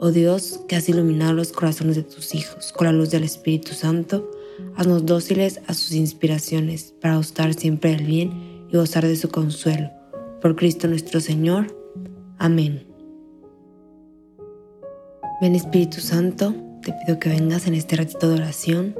Oh Dios, que has iluminado los corazones de tus hijos con la luz del Espíritu Santo, haznos dóciles a sus inspiraciones para gustar siempre del bien y gozar de su consuelo. Por Cristo nuestro Señor. Amén. Ven Espíritu Santo, te pido que vengas en este ratito de oración,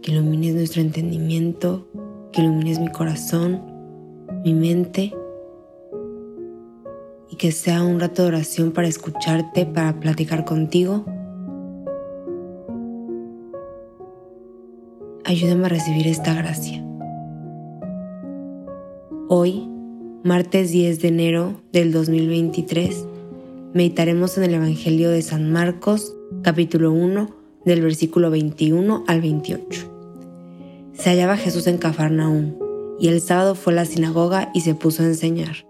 que ilumines nuestro entendimiento, que ilumines mi corazón, mi mente y que sea un rato de oración para escucharte, para platicar contigo. Ayúdame a recibir esta gracia. Hoy, martes 10 de enero del 2023, meditaremos en el Evangelio de San Marcos, capítulo 1, del versículo 21 al 28. Se hallaba Jesús en Cafarnaúm, y el sábado fue a la sinagoga y se puso a enseñar.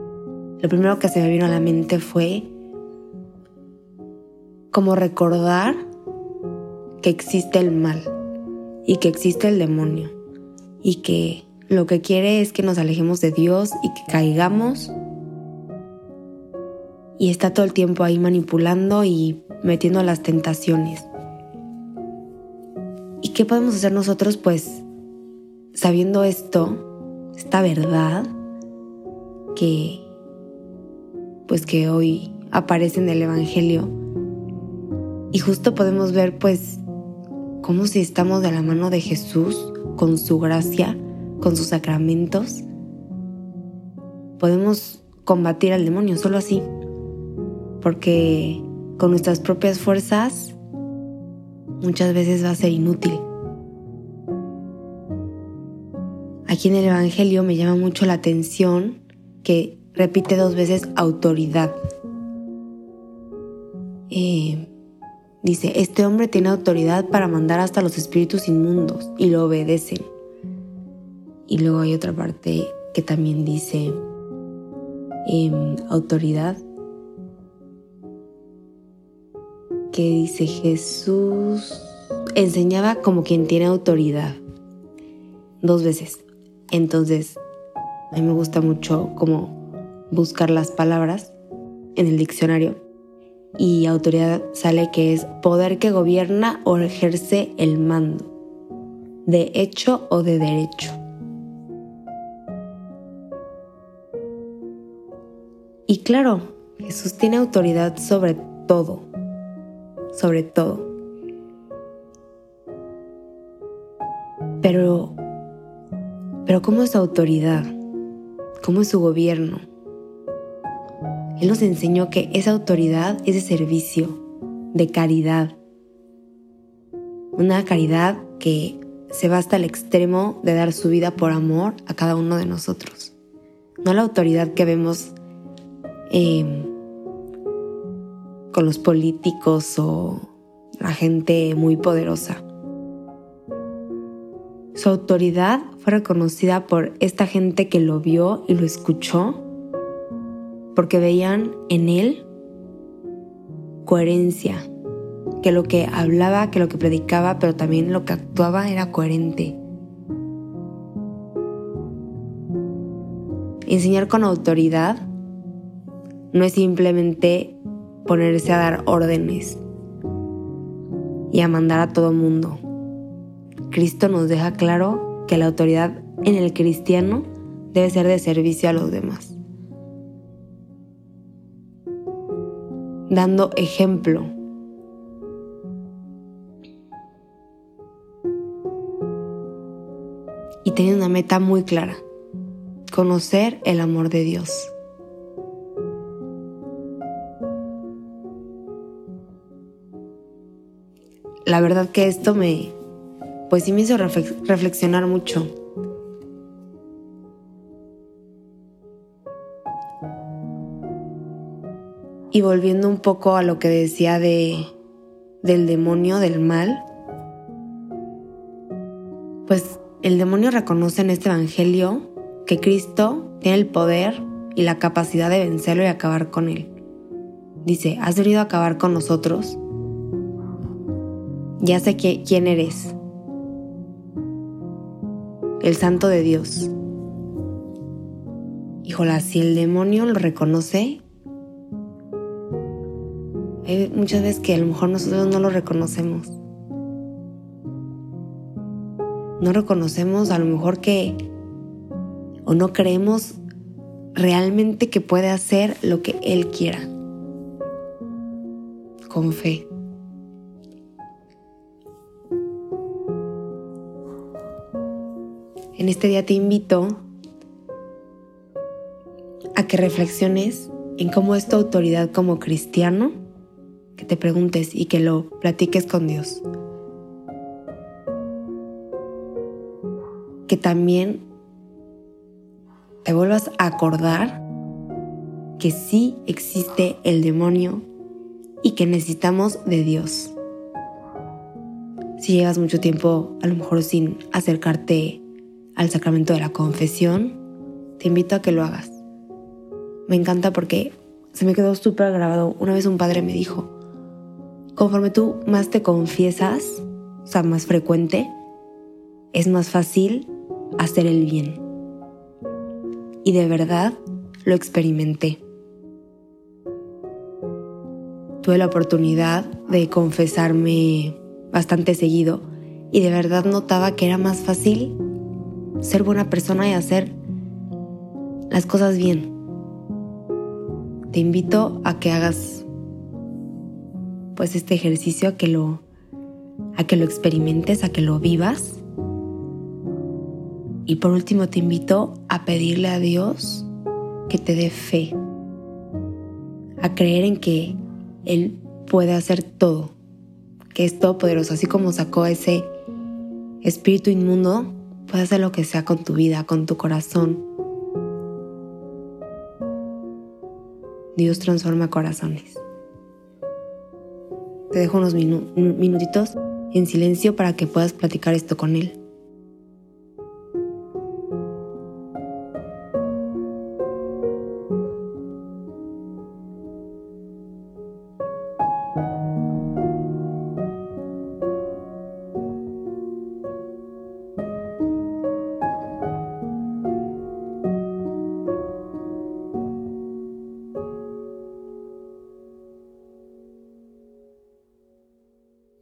lo primero que se me vino a la mente fue como recordar que existe el mal y que existe el demonio y que lo que quiere es que nos alejemos de Dios y que caigamos y está todo el tiempo ahí manipulando y metiendo las tentaciones. ¿Y qué podemos hacer nosotros pues sabiendo esto, esta verdad que pues que hoy aparece en el Evangelio. Y justo podemos ver pues cómo si estamos de la mano de Jesús, con su gracia, con sus sacramentos, podemos combatir al demonio solo así. Porque con nuestras propias fuerzas muchas veces va a ser inútil. Aquí en el Evangelio me llama mucho la atención que repite dos veces autoridad. Eh, dice, este hombre tiene autoridad para mandar hasta los espíritus inmundos y lo obedecen. Y luego hay otra parte que también dice em, autoridad, que dice Jesús enseñaba como quien tiene autoridad. Dos veces. Entonces, a mí me gusta mucho como buscar las palabras en el diccionario y autoridad sale que es poder que gobierna o ejerce el mando, de hecho o de derecho. Y claro, Jesús tiene autoridad sobre todo, sobre todo. Pero, pero ¿cómo es su autoridad? ¿Cómo es su gobierno? Él nos enseñó que esa autoridad es de servicio, de caridad. Una caridad que se va hasta el extremo de dar su vida por amor a cada uno de nosotros. No la autoridad que vemos em, con los políticos o la gente muy poderosa. Su autoridad fue reconocida por esta gente que lo vio y lo escuchó porque veían en él coherencia, que lo que hablaba, que lo que predicaba, pero también lo que actuaba era coherente. enseñar con autoridad no es simplemente ponerse a dar órdenes y a mandar a todo mundo. Cristo nos deja claro que la autoridad en el cristiano debe ser de servicio a los demás. Dando ejemplo. Y teniendo una meta muy clara. Conocer el amor de Dios. La verdad que esto me, pues sí me hizo reflexionar mucho. Y volviendo un poco a lo que decía de, del demonio, del mal, pues el demonio reconoce en este Evangelio que Cristo tiene el poder y la capacidad de vencerlo y acabar con él. Dice, ¿has venido a acabar con nosotros? Ya sé quién eres. El santo de Dios. Híjola, si el demonio lo reconoce, hay muchas veces que a lo mejor nosotros no lo reconocemos. No reconocemos a lo mejor que o no creemos realmente que puede hacer lo que Él quiera. Con fe. En este día te invito a que reflexiones en cómo es tu autoridad como cristiano que te preguntes y que lo platiques con Dios. Que también te vuelvas a acordar que sí existe el demonio y que necesitamos de Dios. Si llevas mucho tiempo a lo mejor sin acercarte al sacramento de la confesión, te invito a que lo hagas. Me encanta porque se me quedó súper grabado. Una vez un padre me dijo, Conforme tú más te confiesas, o sea, más frecuente, es más fácil hacer el bien. Y de verdad lo experimenté. Tuve la oportunidad de confesarme bastante seguido y de verdad notaba que era más fácil ser buena persona y hacer las cosas bien. Te invito a que hagas pues este ejercicio a que lo a que lo experimentes, a que lo vivas. Y por último te invito a pedirle a Dios que te dé fe, a creer en que Él puede hacer todo, que es todopoderoso, así como sacó ese espíritu inmundo, puede hacer lo que sea con tu vida, con tu corazón. Dios transforma corazones. Te dejo unos minutitos en silencio para que puedas platicar esto con él.